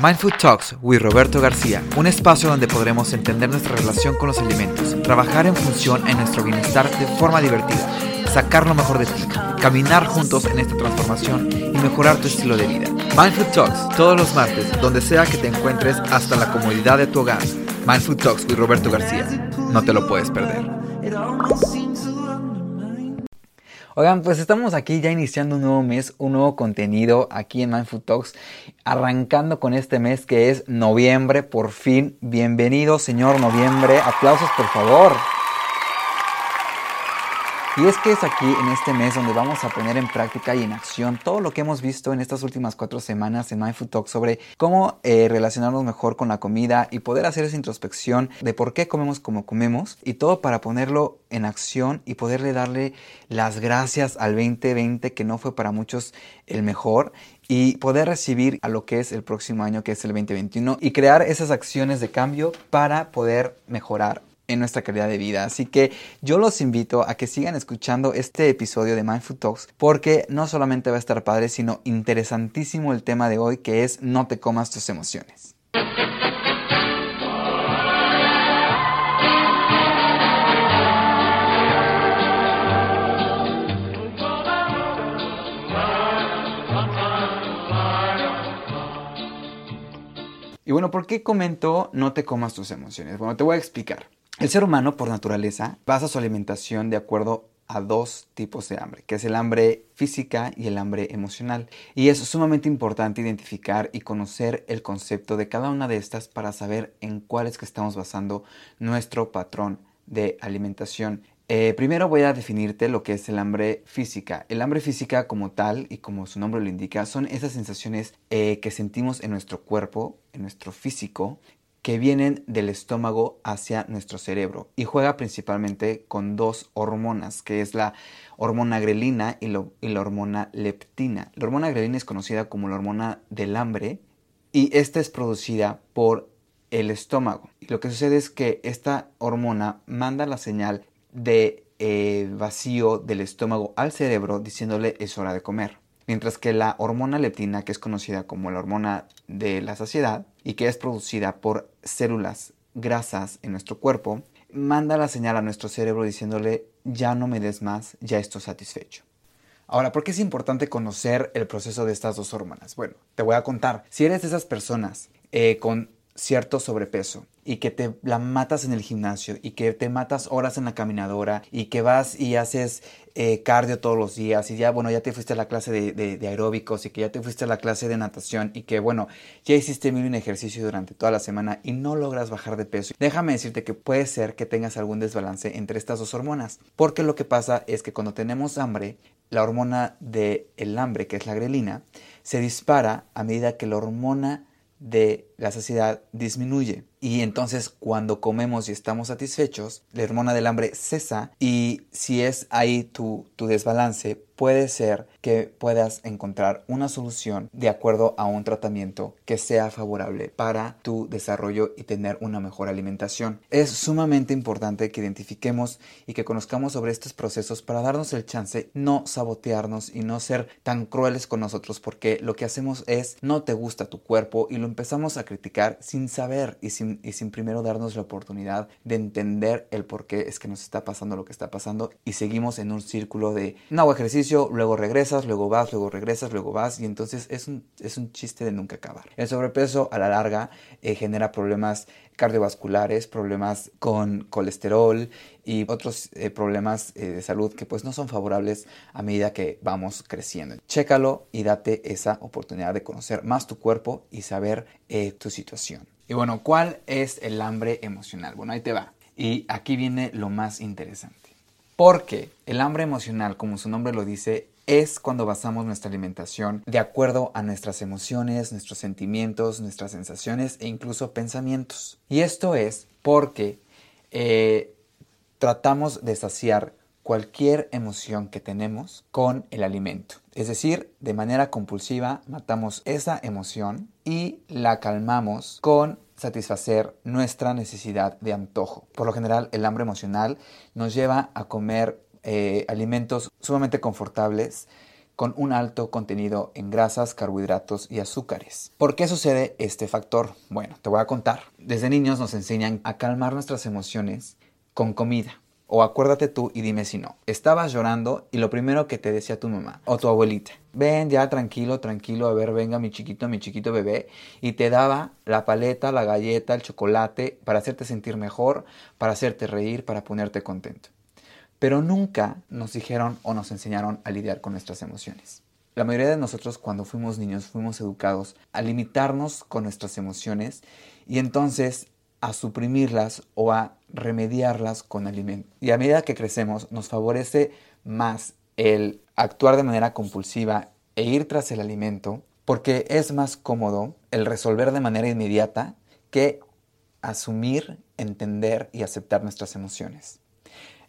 Mindfood Talks with Roberto García, un espacio donde podremos entender nuestra relación con los alimentos, trabajar en función en nuestro bienestar de forma divertida, sacar lo mejor de ti, caminar juntos en esta transformación y mejorar tu estilo de vida. Mindfood Talks, todos los martes, donde sea que te encuentres hasta la comodidad de tu hogar. Mindfood Talks with Roberto García, no te lo puedes perder. Oigan, pues estamos aquí ya iniciando un nuevo mes, un nuevo contenido aquí en Mindfood Talks, arrancando con este mes que es noviembre, por fin. Bienvenido, señor noviembre. Aplausos, por favor. Y es que es aquí en este mes donde vamos a poner en práctica y en acción todo lo que hemos visto en estas últimas cuatro semanas en Mindful Talk sobre cómo eh, relacionarnos mejor con la comida y poder hacer esa introspección de por qué comemos como comemos y todo para ponerlo en acción y poderle darle las gracias al 2020 que no fue para muchos el mejor y poder recibir a lo que es el próximo año que es el 2021 y crear esas acciones de cambio para poder mejorar en nuestra calidad de vida. Así que yo los invito a que sigan escuchando este episodio de Mindful Talks porque no solamente va a estar padre, sino interesantísimo el tema de hoy que es no te comas tus emociones. Y bueno, ¿por qué comento no te comas tus emociones? Bueno, te voy a explicar. El ser humano, por naturaleza, basa su alimentación de acuerdo a dos tipos de hambre, que es el hambre física y el hambre emocional. Y es sumamente importante identificar y conocer el concepto de cada una de estas para saber en cuál es que estamos basando nuestro patrón de alimentación. Eh, primero voy a definirte lo que es el hambre física. El hambre física como tal y como su nombre lo indica son esas sensaciones eh, que sentimos en nuestro cuerpo, en nuestro físico, que vienen del estómago hacia nuestro cerebro y juega principalmente con dos hormonas, que es la hormona grelina y, la hormona leptina. La hormona grelina es conocida como la hormona del hambre y esta es producida por el estómago. Y lo que sucede es que esta hormona manda la señal de eh, vacío del estómago al cerebro diciéndole es hora de comer. Mientras que la hormona leptina, que es conocida como la hormona de la saciedad y que es producida por células grasas en nuestro cuerpo, manda la señal a nuestro cerebro diciéndole ya no me des más, ya estoy satisfecho. Ahora, ¿por qué es importante conocer el proceso de estas dos hormonas? Bueno, te voy a contar. Si eres de esas personas eh, con cierto sobrepeso y que te la matas en el gimnasio y que te matas horas en la caminadora y que vas y haces eh, cardio todos los días y ya, bueno, ya te fuiste a la clase de, aeróbicos y que ya te fuiste a la clase de natación y que, bueno, ya hiciste mil un ejercicio durante toda la semana y no logras bajar de peso. Déjame decirte que puede ser que tengas algún desbalance entre estas dos hormonas, porque lo que pasa es que cuando tenemos hambre, la hormona del el hambre, que es la grelina, se dispara a medida que la hormona de la saciedad disminuye. Y entonces cuando comemos y estamos satisfechos, la hormona del hambre cesa y si es ahí tu, tu desbalance, puede ser que puedas encontrar una solución de acuerdo a un tratamiento que sea favorable para tu desarrollo y tener una mejor alimentación. Es sumamente importante que identifiquemos y que conozcamos sobre estos procesos para darnos el chance no sabotearnos y no ser tan crueles con nosotros porque lo que hacemos es no te gusta tu cuerpo y lo empezamos a criticar sin saber y sin, y sin primero darnos la oportunidad de entender el por qué es que nos está pasando lo que está pasando y seguimos en un círculo de no ejercicio luego regresas, luego vas, luego regresas, luego vas y entonces es un, es un chiste de nunca acabar. El sobrepeso a la larga eh, genera problemas cardiovasculares, problemas con colesterol y otros eh, problemas eh, de salud que pues no son favorables a medida que vamos creciendo. Chécalo y date esa oportunidad de conocer más tu cuerpo y saber tu situación. Y bueno, ¿cuál es el hambre emocional? Bueno, ahí te va. Y aquí viene lo más interesante. Porque el hambre emocional, como su nombre lo dice, es cuando basamos nuestra alimentación de acuerdo a nuestras emociones, nuestros sentimientos, nuestras sensaciones e incluso pensamientos. Y esto es porque eh, tratamos de saciar cualquier emoción que tenemos con el alimento. Es decir, de manera compulsiva matamos esa emoción y la calmamos con satisfacer nuestra necesidad de antojo. Por lo general, el hambre emocional nos lleva a comer eh, alimentos sumamente confortables con un alto contenido en grasas, carbohidratos y azúcares. ¿Por qué sucede este factor? Bueno, te voy a contar. Desde niños nos enseñan a calmar nuestras emociones con comida. O acuérdate tú y dime si no. Estabas llorando y lo primero que te decía tu mamá o tu abuelita, ven ya tranquilo, tranquilo, a ver, venga mi chiquito, mi chiquito bebé, y te daba la paleta, la galleta, el chocolate para hacerte sentir mejor, para hacerte reír, para ponerte contento. Pero nunca nos dijeron o nos enseñaron a lidiar con nuestras emociones. La mayoría de nosotros cuando fuimos niños fuimos educados a limitarnos con nuestras emociones y entonces a suprimirlas o a remediarlas con alimento. Y a medida que crecemos nos favorece más el actuar de manera compulsiva e ir tras el alimento porque es más cómodo el resolver de manera inmediata que asumir, entender y aceptar nuestras emociones.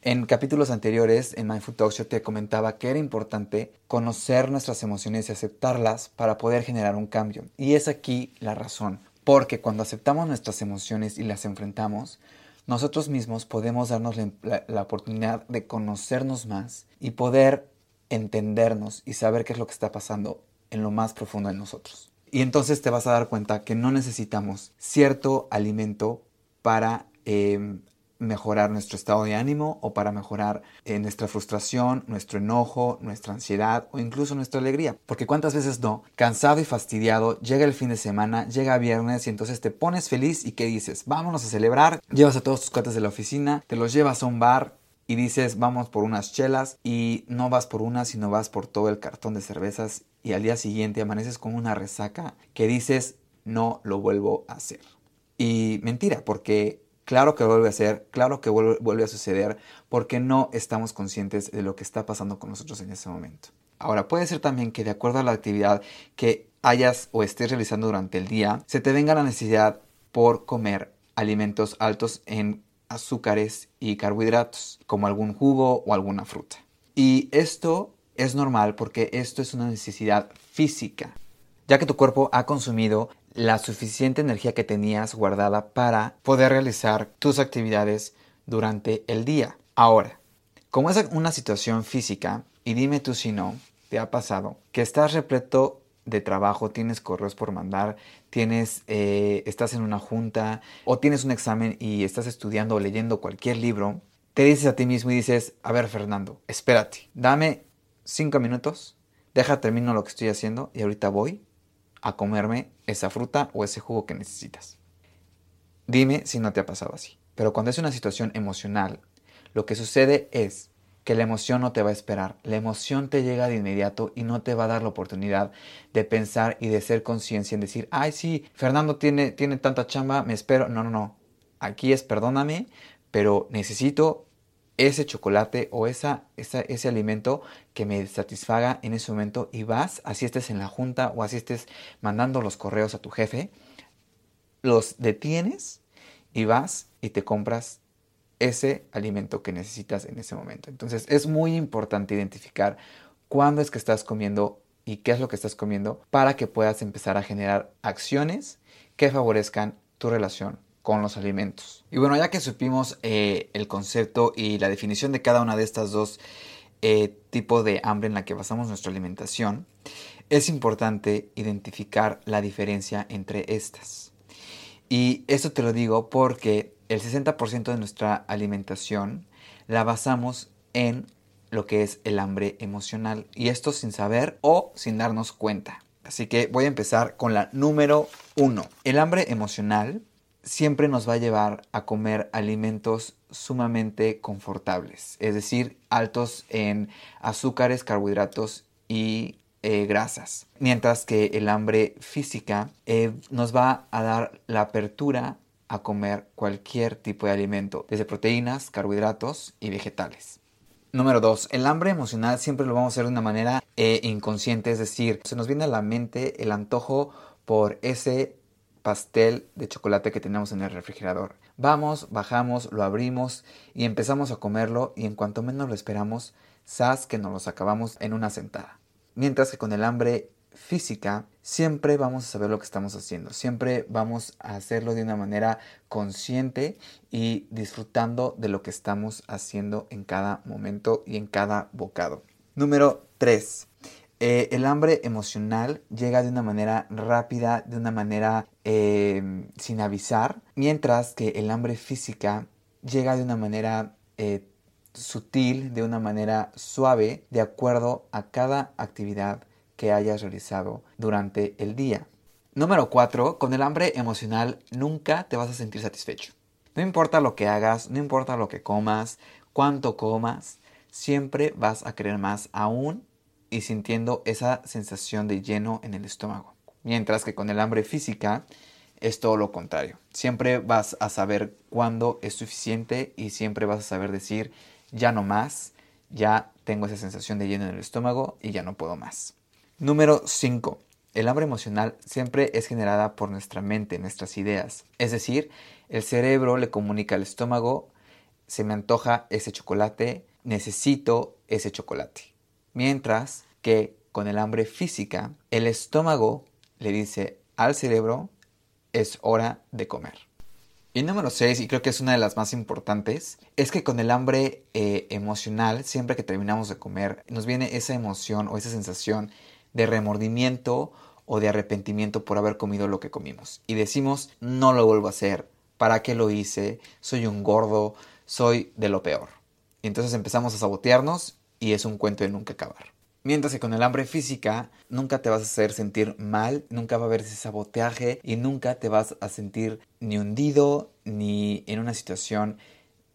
En capítulos anteriores en Mindful Talks yo te comentaba que era importante conocer nuestras emociones y aceptarlas para poder generar un cambio. Y es aquí la razón. Porque cuando aceptamos nuestras emociones y las enfrentamos, nosotros mismos podemos darnos la, oportunidad de conocernos más y poder entendernos y saber qué es lo que está pasando en lo más profundo de nosotros. Y entonces te vas a dar cuenta que no necesitamos cierto alimento para em, mejorar nuestro estado de ánimo o para mejorar eh, nuestra frustración, nuestro enojo, nuestra ansiedad o incluso nuestra alegría. Porque cuántas veces no, cansado y fastidiado, llega el fin de semana, llega viernes y entonces te pones feliz y ¿qué dices? Vámonos a celebrar, llevas a todos tus cuates de la oficina, te los llevas a un bar y dices vamos por unas chelas y no vas por una sino vas por todo el cartón de cervezas y al día siguiente amaneces con una resaca que dices no lo vuelvo a hacer. Y mentira, porque Claro que vuelve a ser, claro que vuelve, a suceder, porque no estamos conscientes de lo que está pasando con nosotros en ese momento. Ahora, puede ser también que de acuerdo a la actividad que hayas o estés realizando durante el día, se te venga la necesidad por comer alimentos altos en azúcares y carbohidratos, como algún jugo o alguna fruta. Y esto es normal porque esto es una necesidad física, ya que tu cuerpo ha consumido la suficiente energía que tenías guardada para poder realizar tus actividades durante el día. Ahora, como es una situación física, y dime tú si no, te ha pasado que estás repleto de trabajo, tienes correos por mandar, tienes, eh, estás en una junta o tienes un examen y estás estudiando o leyendo cualquier libro, te dices a ti mismo y dices, a ver Fernando, espérate, dame cinco minutos, deja termino lo que estoy haciendo y ahorita voy a comerme esa fruta o ese jugo que necesitas. Dime si no te ha pasado así. Pero cuando es una situación emocional, lo que sucede es que la emoción no te va a esperar. La emoción te llega de inmediato y no te va a dar la oportunidad de pensar y de ser conciencia en decir, ay, sí, Fernando tiene, tiene tanta chamba, me espero. No, no, no. Aquí es perdóname, pero necesito ese chocolate o esa, ese alimento que me satisfaga en ese momento y vas, así estés en la junta o así estés mandando los correos a tu jefe, los detienes y vas y te compras ese alimento que necesitas en ese momento. Entonces es muy importante identificar cuándo es que estás comiendo y qué es lo que estás comiendo para que puedas empezar a generar acciones que favorezcan tu relación con los alimentos. Y bueno, ya que supimos eh, el concepto y la definición de cada una de estas dos eh, tipos de hambre en la que basamos nuestra alimentación, es importante identificar la diferencia entre estas. Y esto te lo digo porque el 60% de nuestra alimentación la basamos en lo que es el hambre emocional. Y esto sin saber o sin darnos cuenta. Así que voy a empezar con la número uno. El hambre emocional siempre nos va a llevar a comer alimentos sumamente confortables, es decir, altos en azúcares, carbohidratos y eh, grasas. Mientras que el hambre física eh, nos va a dar la apertura a comer cualquier tipo de alimento, desde proteínas, carbohidratos y vegetales. Número 2. El hambre emocional siempre lo vamos a hacer de una manera eh, inconsciente, es decir, se nos viene a la mente el antojo por ese pastel de chocolate que tenemos en el refrigerador. Vamos, bajamos, lo abrimos y empezamos a comerlo y en cuanto menos lo esperamos, sas que nos los acabamos en una sentada. Mientras que con el hambre física siempre vamos a saber lo que estamos haciendo, siempre vamos a hacerlo de una manera consciente y disfrutando de lo que estamos haciendo en cada momento y en cada bocado. Número 3. Eh, el hambre emocional llega de una manera rápida, de una manera eh, sin avisar, mientras que el hambre física llega de una manera eh, sutil, de una manera suave, de acuerdo a cada actividad que hayas realizado durante el día. Número 4. Con el hambre emocional nunca te vas a sentir satisfecho. No importa lo que hagas, no importa lo que comas, cuánto comas, siempre vas a querer más aún y sintiendo esa sensación de lleno en el estómago. Mientras que con el hambre física es todo lo contrario. Siempre vas a saber cuándo es suficiente y siempre vas a saber decir ya no más, ya tengo esa sensación de lleno en el estómago y ya no puedo más. Número 5. El hambre emocional siempre es generada por nuestra mente, nuestras ideas. Es decir, el cerebro le comunica al estómago, se me antoja ese chocolate, necesito ese chocolate. Mientras que con el hambre física, el estómago le dice al cerebro, es hora de comer. Y número 6, y creo que es una de las más importantes, es que con el hambre eh, emocional, siempre que terminamos de comer, nos viene esa emoción o esa sensación de remordimiento o de arrepentimiento por haber comido lo que comimos. Y decimos, no lo vuelvo a hacer, ¿para qué lo hice? Soy un gordo, soy de lo peor. Y entonces empezamos a sabotearnos y es un cuento de nunca acabar. Mientras que con el hambre física nunca te vas a hacer sentir mal, nunca va a haber ese saboteaje y nunca te vas a sentir ni hundido ni en una situación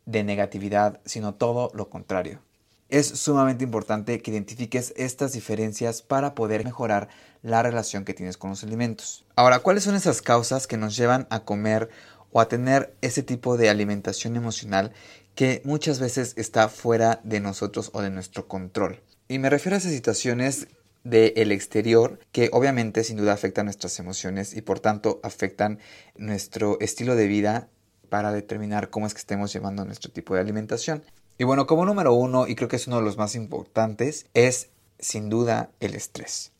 de negatividad, sino todo lo contrario. Es sumamente importante que identifiques estas diferencias para poder mejorar la relación que tienes con los alimentos. Ahora, ¿cuáles son esas causas que nos llevan a comer o a tener ese tipo de alimentación emocional que muchas veces está fuera de nosotros o de nuestro control. Y me refiero a esas situaciones del exterior que obviamente sin duda afectan nuestras emociones y por tanto afectan nuestro estilo de vida para determinar cómo es que estemos llevando nuestro tipo de alimentación. Y bueno, como número uno, y creo que es uno de los más importantes, es sin duda el estrés.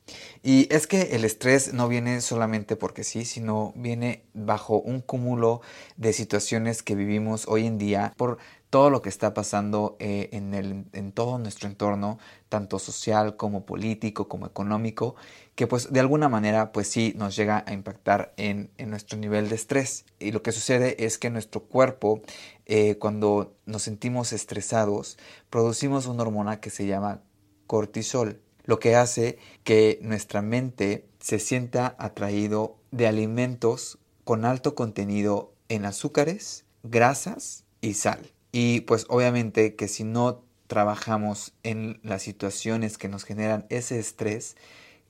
Y es que el estrés no viene solamente porque sí, sino viene bajo un cúmulo de situaciones que vivimos hoy en día por todo lo que está pasando eh, en, el, en todo nuestro entorno, tanto social como político, como económico, que pues de alguna manera pues sí nos llega a impactar en, nuestro nivel de estrés. Y lo que sucede es que nuestro cuerpo, eh, cuando nos sentimos estresados, producimos una hormona que se llama cortisol, lo que hace que nuestra mente se sienta atraído de alimentos con alto contenido en azúcares, grasas y sal. Y pues obviamente que si no trabajamos en las situaciones que nos generan ese estrés,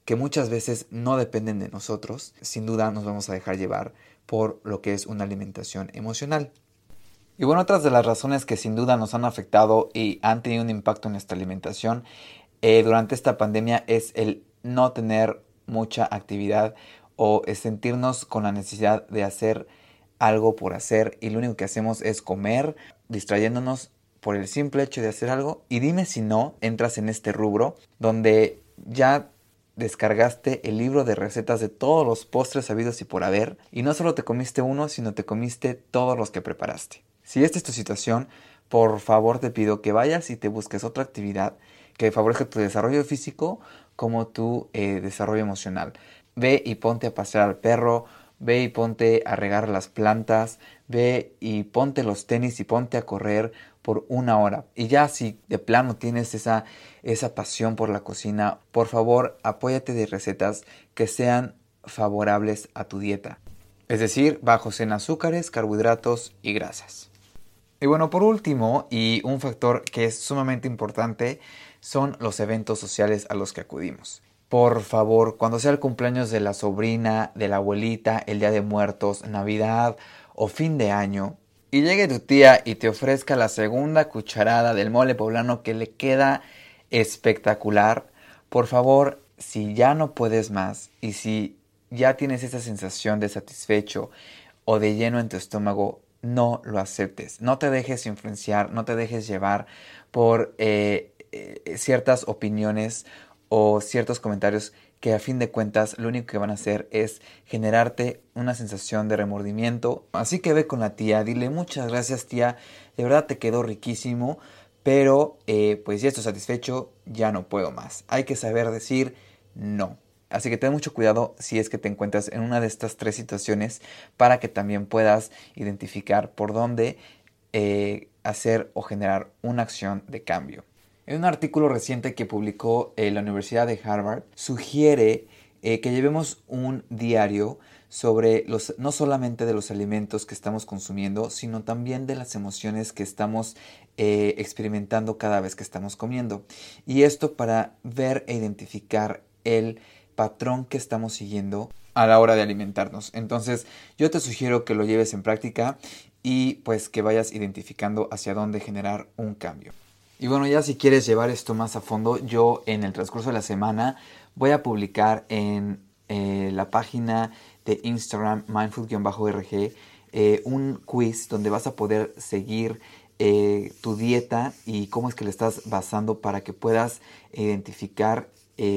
que muchas veces no dependen de nosotros, sin duda nos vamos a dejar llevar por lo que es una alimentación emocional. Y bueno, otras de las razones que sin duda nos han afectado y han tenido un impacto en nuestra alimentación eh, durante esta pandemia es el no tener mucha actividad o sentirnos con la necesidad de hacer algo por hacer y lo único que hacemos es comer distrayéndonos por el simple hecho de hacer algo. Y dime si no entras en este rubro donde ya descargaste el libro de recetas de todos los postres sabidos y por haber y no solo te comiste uno, sino te comiste todos los que preparaste. Si esta es tu situación, por favor te pido que vayas y te busques otra actividad que favorezca tu desarrollo físico como tu eh, desarrollo emocional. Ve y ponte a pasear al perro, ve y ponte a regar las plantas, ve y ponte los tenis y ponte a correr por una hora. Y ya si de plano tienes esa, esa pasión por la cocina, por favor apóyate de recetas que sean favorables a tu dieta. Es decir, bajos en azúcares, carbohidratos y grasas. Y bueno, por último, y un factor que es sumamente importante, son los eventos sociales a los que acudimos. Por favor, cuando sea el cumpleaños de la sobrina, de la abuelita, el día de muertos, Navidad o fin de año, y llegue tu tía y te ofrezca la segunda cucharada del mole poblano que le queda espectacular, por favor, si ya no puedes más y si ya tienes esa sensación de satisfecho o de lleno en tu estómago, no lo aceptes. No te dejes influenciar, no te dejes llevar por eh, eh, ciertas opiniones o ciertos comentarios que a fin de cuentas lo único que van a hacer es generarte una sensación de remordimiento. Así que ve con la tía, dile muchas gracias tía, de verdad te quedó riquísimo, pero eh, pues ya estoy satisfecho, ya no puedo más. Hay que saber decir no. Así que ten mucho cuidado si es que te encuentras en una de estas tres situaciones para que también puedas identificar por dónde eh, hacer o generar una acción de cambio. En un artículo reciente que publicó eh, la Universidad de Harvard, sugiere que llevemos un diario sobre los, no solamente de los alimentos que estamos consumiendo, sino también de las emociones que estamos eh, experimentando cada vez que estamos comiendo. Y esto para ver e identificar el patrón que estamos siguiendo a la hora de alimentarnos. Entonces yo te sugiero que lo lleves en práctica y pues que vayas identificando hacia dónde generar un cambio. Y bueno, ya si quieres llevar esto más a fondo, yo en el transcurso de la semana voy a publicar en eh, la página de Instagram, mindful-rg, eh, un quiz donde vas a poder seguir eh, tu dieta y cómo es que le estás basando para que puedas identificar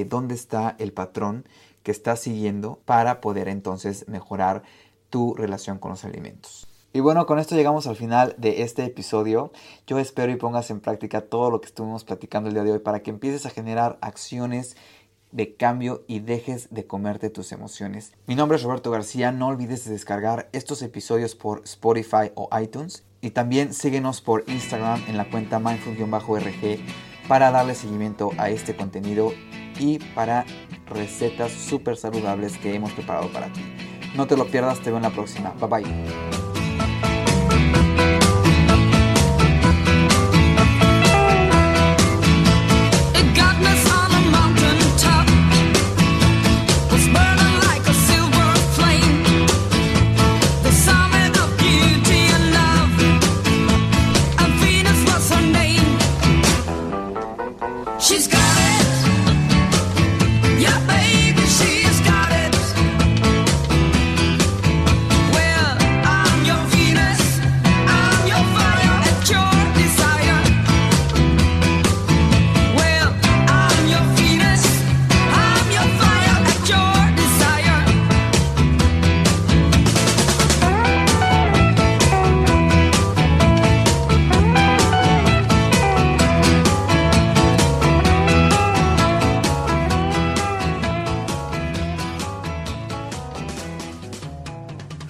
dónde está el patrón que estás siguiendo para poder entonces mejorar tu relación con los alimentos. Y bueno, con esto llegamos al final de este episodio. Yo espero y pongas en práctica todo lo que estuvimos platicando el día de hoy para que empieces a generar acciones de cambio y dejes de comerte tus emociones. Mi nombre es Roberto García, no olvides de descargar estos episodios por Spotify o iTunes y también síguenos por Instagram en la cuenta mindful-rg para darle seguimiento a este contenido y para recetas súper saludables que hemos preparado para ti. No te lo pierdas, te veo en la próxima. Bye bye.